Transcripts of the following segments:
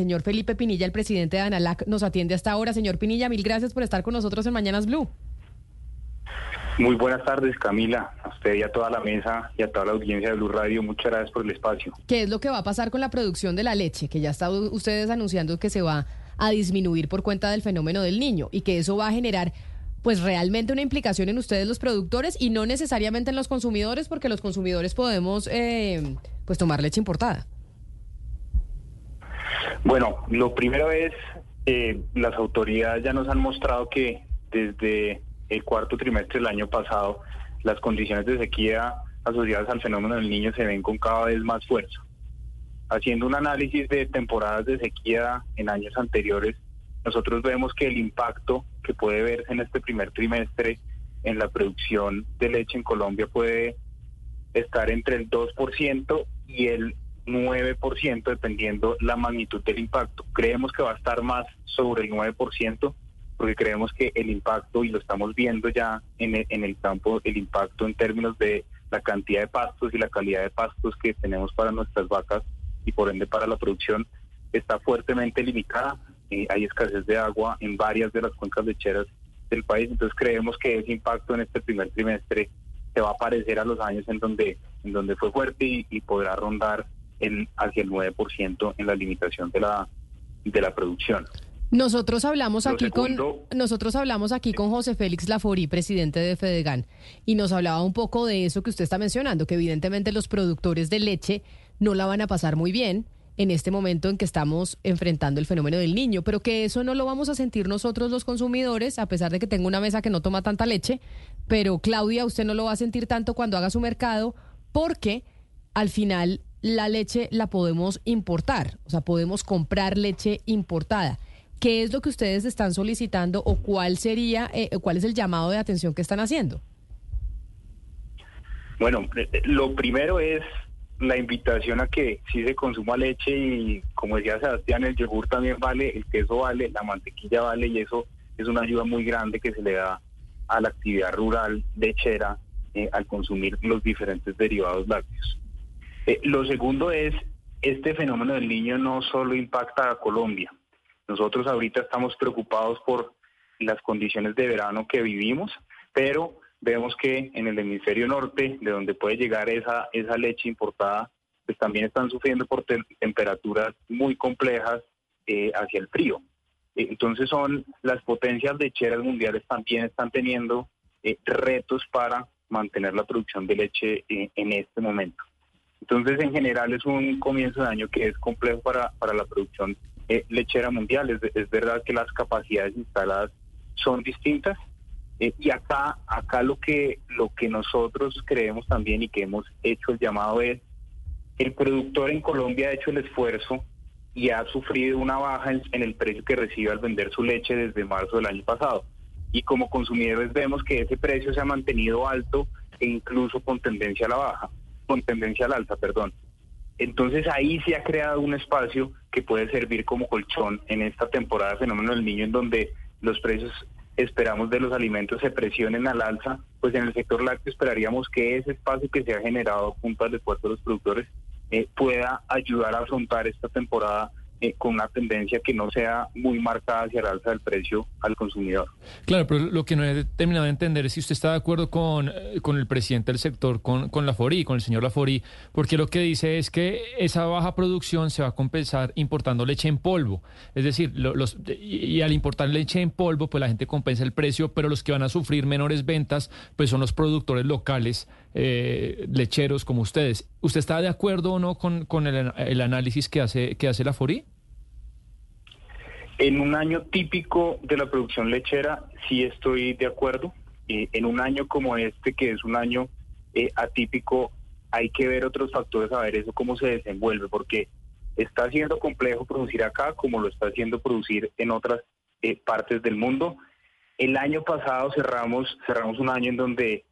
señor Felipe Pinilla, el presidente de Analac, nos atiende hasta ahora. Señor Pinilla, mil gracias por estar con nosotros en Mañanas Blue. Muy buenas tardes, Camila, a usted y a toda la mesa y a toda la audiencia de Blue Radio. Muchas gracias por el espacio. ¿Qué es lo que va a pasar con la producción de la leche? Que ya están ustedes anunciando que se va a disminuir por cuenta del fenómeno del niño y que eso va a generar pues realmente una implicación en ustedes los productores y no necesariamente en los consumidores porque los consumidores podemos eh, pues tomar leche importada. Bueno, lo primero es, eh, las autoridades ya nos han mostrado que desde el cuarto trimestre del año pasado las condiciones de sequía asociadas al fenómeno del niño se ven con cada vez más fuerza. Haciendo un análisis de temporadas de sequía en años anteriores, nosotros vemos que el impacto que puede verse en este primer trimestre en la producción de leche en Colombia puede estar entre el 2% y el 9% dependiendo la magnitud del impacto. Creemos que va a estar más sobre el 9% porque creemos que el impacto, y lo estamos viendo ya en el, en el campo, el impacto en términos de la cantidad de pastos y la calidad de pastos que tenemos para nuestras vacas y por ende para la producción está fuertemente limitada. Eh, hay escasez de agua en varias de las cuencas lecheras del país, entonces creemos que ese impacto en este primer trimestre se va a parecer a los años en donde, en donde fue fuerte y, podrá rondar en, hacia el 9% en la limitación de la, de la producción. Nosotros hablamos aquí con nosotros hablamos aquí con José Félix Laforí, presidente de Fedegan, y nos hablaba un poco de eso que usted está mencionando, que evidentemente los productores de leche no la van a pasar muy bien en este momento en que estamos enfrentando el fenómeno del niño, pero que eso no lo vamos a sentir nosotros los consumidores, a pesar de que tengo una mesa que no toma tanta leche, pero Claudia, usted no lo va a sentir tanto cuando haga su mercado, porque al final la leche la podemos importar, o sea, podemos comprar leche importada. ¿Qué es lo que ustedes están solicitando o cuál sería, eh, cuál es el llamado de atención que están haciendo? Bueno, eh, eh, lo primero es la invitación a que si se consuma leche y como decía Sebastián, el yogur también vale, el queso vale, la mantequilla vale y eso es una ayuda muy grande que se le da a la actividad rural lechera al consumir los diferentes derivados lácteos. Lo segundo es, este fenómeno del niño no solo impacta a Colombia, nosotros ahorita estamos preocupados por las condiciones de verano que vivimos, pero vemos que en el hemisferio norte, de donde puede llegar esa, esa leche importada, pues también están sufriendo por temperaturas muy complejas eh, hacia el frío. Eh, entonces son las potencias lecheras mundiales también están teniendo eh, retos para mantener la producción de leche en este momento. Entonces en general es un comienzo de año que es complejo para, para la producción eh, lechera mundial. Es, verdad que las capacidades instaladas son distintas. Eh, y acá, acá lo que, lo que nosotros creemos también y que hemos hecho el llamado es, el productor en Colombia ha hecho el esfuerzo y ha sufrido una baja en, el precio que recibe al vender su leche desde marzo del año pasado. Y como consumidores vemos que ese precio se ha mantenido alto e incluso con tendencia a la baja, con tendencia al alza, perdón. Entonces ahí se ha creado un espacio que puede servir como colchón en esta temporada fenómeno del niño en donde los precios esperamos de los alimentos se presionen al alza, pues en el sector lácteo esperaríamos que ese espacio que se ha generado junto al esfuerzo de los productores eh, pueda ayudar a afrontar esta temporada eh, con una tendencia que no sea muy marcada hacia el alza del precio al consumidor. Claro, pero lo que no he terminado de entender es si usted está de acuerdo con, eh, con el presidente del sector, con, con Laforí, con el señor Laforí, porque lo que dice es que esa baja producción se va a compensar importando leche en polvo. Es decir, los, y, al importar leche en polvo, pues la gente compensa el precio, pero los que van a sufrir menores ventas, pues son los productores locales, eh, lecheros como ustedes. ¿Usted está de acuerdo o no con, con el, el análisis que hace, que hace Laforí? En un año típico de la producción lechera, sí estoy de acuerdo. Eh, en un año como este, que es un año eh, atípico, hay que ver otros factores a ver eso cómo se desenvuelve, porque está siendo complejo producir acá como lo está haciendo producir en otras eh, partes del mundo. El año pasado cerramos, cerramos un año en donde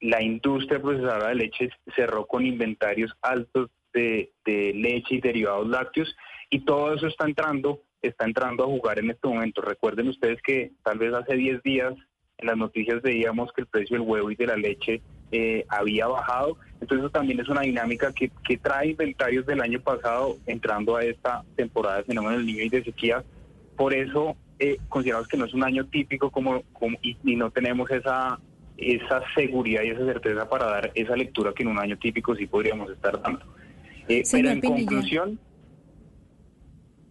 la industria procesadora de leche cerró con inventarios altos de, leche y derivados lácteos y todo eso está entrando está entrando a jugar en este momento. Recuerden ustedes que tal vez hace 10 días en las noticias veíamos que el precio del huevo y de la leche eh, había bajado. Entonces también es una dinámica que, que trae inventarios del año pasado entrando a esta temporada de fenómeno del niño y de sequía. Por eso eh, consideramos que no es un año típico como, como y, no tenemos esa esa seguridad y esa certeza para dar esa lectura que en un año típico sí podríamos estar dando. Eh, pero en conclusión...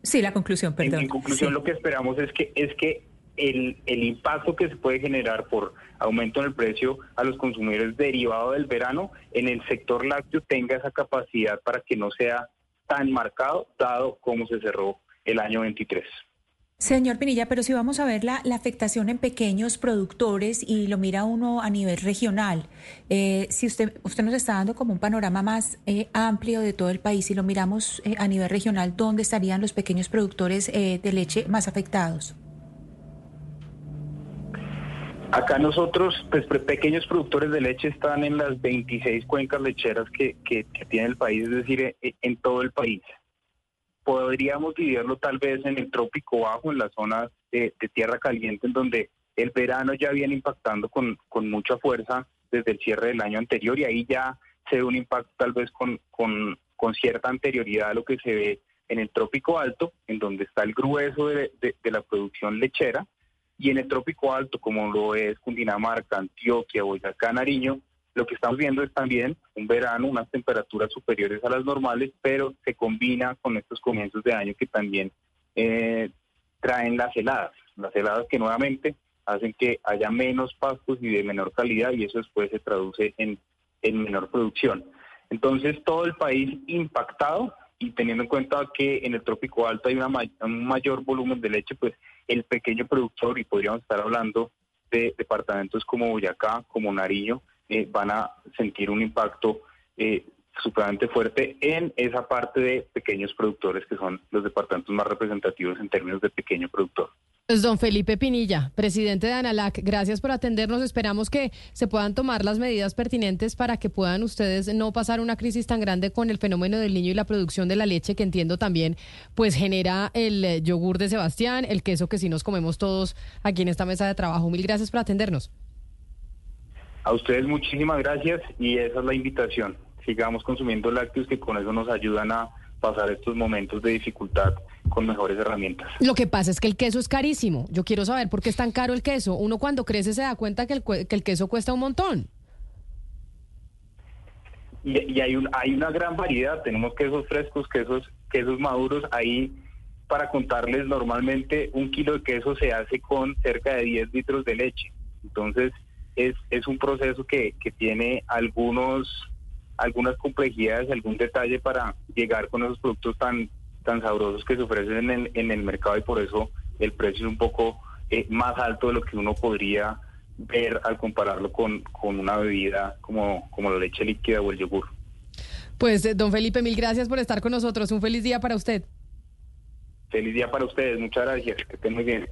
Sí, la conclusión, perdón. En, conclusión, lo que esperamos es que es que el, el impacto que se puede generar por aumento en el precio a los consumidores derivado del verano en el sector lácteo tenga esa capacidad para que no sea tan marcado, dado como se cerró el año 23. Señor Pinilla, pero si vamos a ver la, afectación en pequeños productores y lo mira uno a nivel regional, eh, si usted, usted nos está dando como un panorama más eh, amplio de todo el país y lo miramos eh, a nivel regional, ¿dónde estarían los pequeños productores de leche más afectados? Acá nosotros, pues pequeños productores de leche están en las 26 cuencas lecheras que, que, tiene el país, es decir, en todo el país. Podríamos dividirlo tal vez en el trópico bajo, en las zonas de, tierra caliente, en donde el verano ya viene impactando con, con mucha fuerza desde el cierre del año anterior y ahí ya se ve un impacto tal vez con, con, con cierta anterioridad a lo que se ve en el trópico alto, en donde está el grueso de, de la producción lechera, y en el trópico alto, como lo es Cundinamarca, Antioquia, Boyacá, Nariño, lo que estamos viendo es también un verano, unas temperaturas superiores a las normales, pero se combina con estos comienzos de año que también eh, traen las heladas. Las heladas que nuevamente hacen que haya menos pastos y de menor calidad y eso después se traduce en, en menor producción. Entonces todo el país impactado y teniendo en cuenta que en el trópico alto hay una un mayor volumen de leche, pues el pequeño productor, y podríamos estar hablando de departamentos como Boyacá, como Nariño, eh, van a sentir un impacto eh, supremamente fuerte en esa parte de pequeños productores que son los departamentos más representativos en términos de pequeño productor. Pues don Felipe Pinilla, presidente de ANALAC, gracias por atendernos. Esperamos que se puedan tomar las medidas pertinentes para que puedan ustedes no pasar una crisis tan grande con el fenómeno del niño y la producción de la leche, que entiendo también pues genera el eh, yogur de Sebastián, el queso que sí nos comemos todos aquí en esta mesa de trabajo. Mil gracias por atendernos. A ustedes muchísimas gracias y esa es la invitación. Sigamos consumiendo lácteos que con eso nos ayudan a pasar estos momentos de dificultad con mejores herramientas. Lo que pasa es que el queso es carísimo. Yo quiero saber por qué es tan caro el queso. Uno cuando crece se da cuenta que el, que el queso cuesta un montón. Y, hay, un, hay una gran variedad. Tenemos quesos frescos, quesos, quesos maduros. Ahí, para contarles, normalmente un kilo de queso se hace con cerca de 10 litros de leche. Entonces, es, es un proceso que, que tiene algunos algunas complejidades, algún detalle para llegar con esos productos tan tan sabrosos que se ofrecen en el, en el mercado y por eso el precio es un poco eh, más alto de lo que uno podría ver al compararlo con, con una bebida como, como la leche líquida o el yogur. Pues, eh, don Felipe, mil gracias por estar con nosotros. Un feliz día para usted. Feliz día para ustedes. Muchas gracias. Que estén muy bien.